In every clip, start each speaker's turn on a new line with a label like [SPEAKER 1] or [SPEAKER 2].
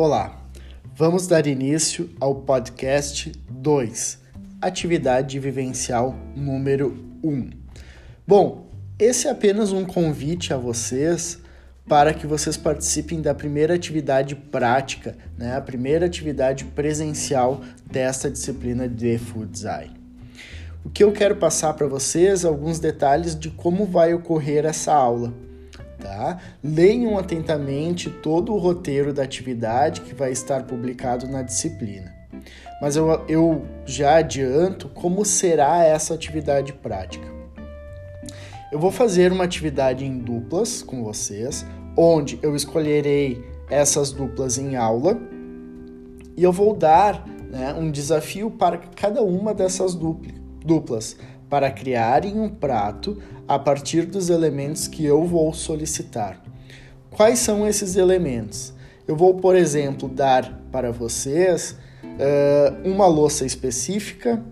[SPEAKER 1] Olá, vamos dar início ao podcast 2, atividade vivencial número 1. Bom, esse é apenas um convite a vocês para que vocês participem da primeira atividade prática, né, a primeira atividade presencial desta disciplina de Food Design. O que eu quero passar para vocês alguns detalhes de como vai ocorrer essa aula. Tá? Leiam atentamente todo o roteiro da atividade que vai estar publicado na disciplina. Mas eu, eu já adianto como será essa atividade prática. Eu vou fazer uma atividade em duplas com vocês, onde eu escolherei essas duplas em aula e eu vou dar né, um desafio para cada uma dessas duplas para criarem um prato a partir dos elementos que eu vou solicitar. Quais são esses elementos? Eu vou, por exemplo, dar para vocês uh, uma louça específica,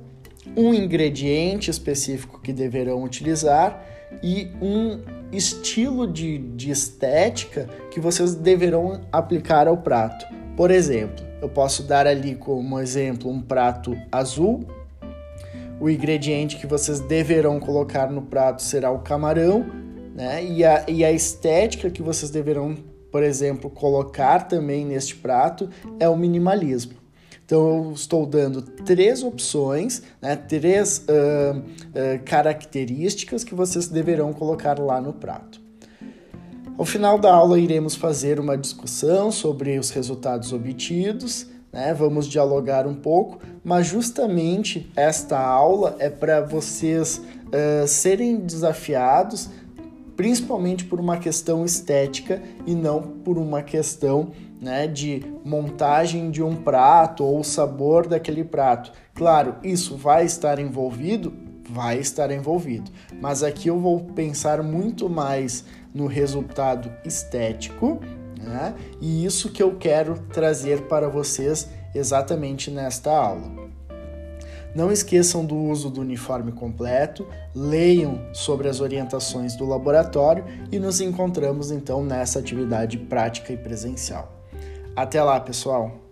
[SPEAKER 1] um ingrediente específico que deverão utilizar e um estilo de, de estética que vocês deverão aplicar ao prato. Por exemplo, eu posso dar ali como exemplo um prato azul o ingrediente que vocês deverão colocar no prato será o camarão, né? E a, e a estética que vocês deverão, por exemplo, colocar também neste prato é o minimalismo. Então, eu estou dando três opções, né, três uh, uh, características que vocês deverão colocar lá no prato. Ao final da aula, iremos fazer uma discussão sobre os resultados obtidos né? Vamos dialogar um pouco, mas justamente esta aula é para vocês uh, serem desafiados, principalmente por uma questão estética e não por uma questão né, de montagem de um prato ou sabor daquele prato. Claro, isso vai estar envolvido, vai estar envolvido, mas aqui eu vou pensar muito mais no resultado estético né? E isso que eu quero trazer para vocês exatamente nesta aula. Não esqueçam do uso do uniforme completo, leiam sobre as orientações do laboratório e nos encontramos então nessa atividade prática e presencial. Até lá, pessoal!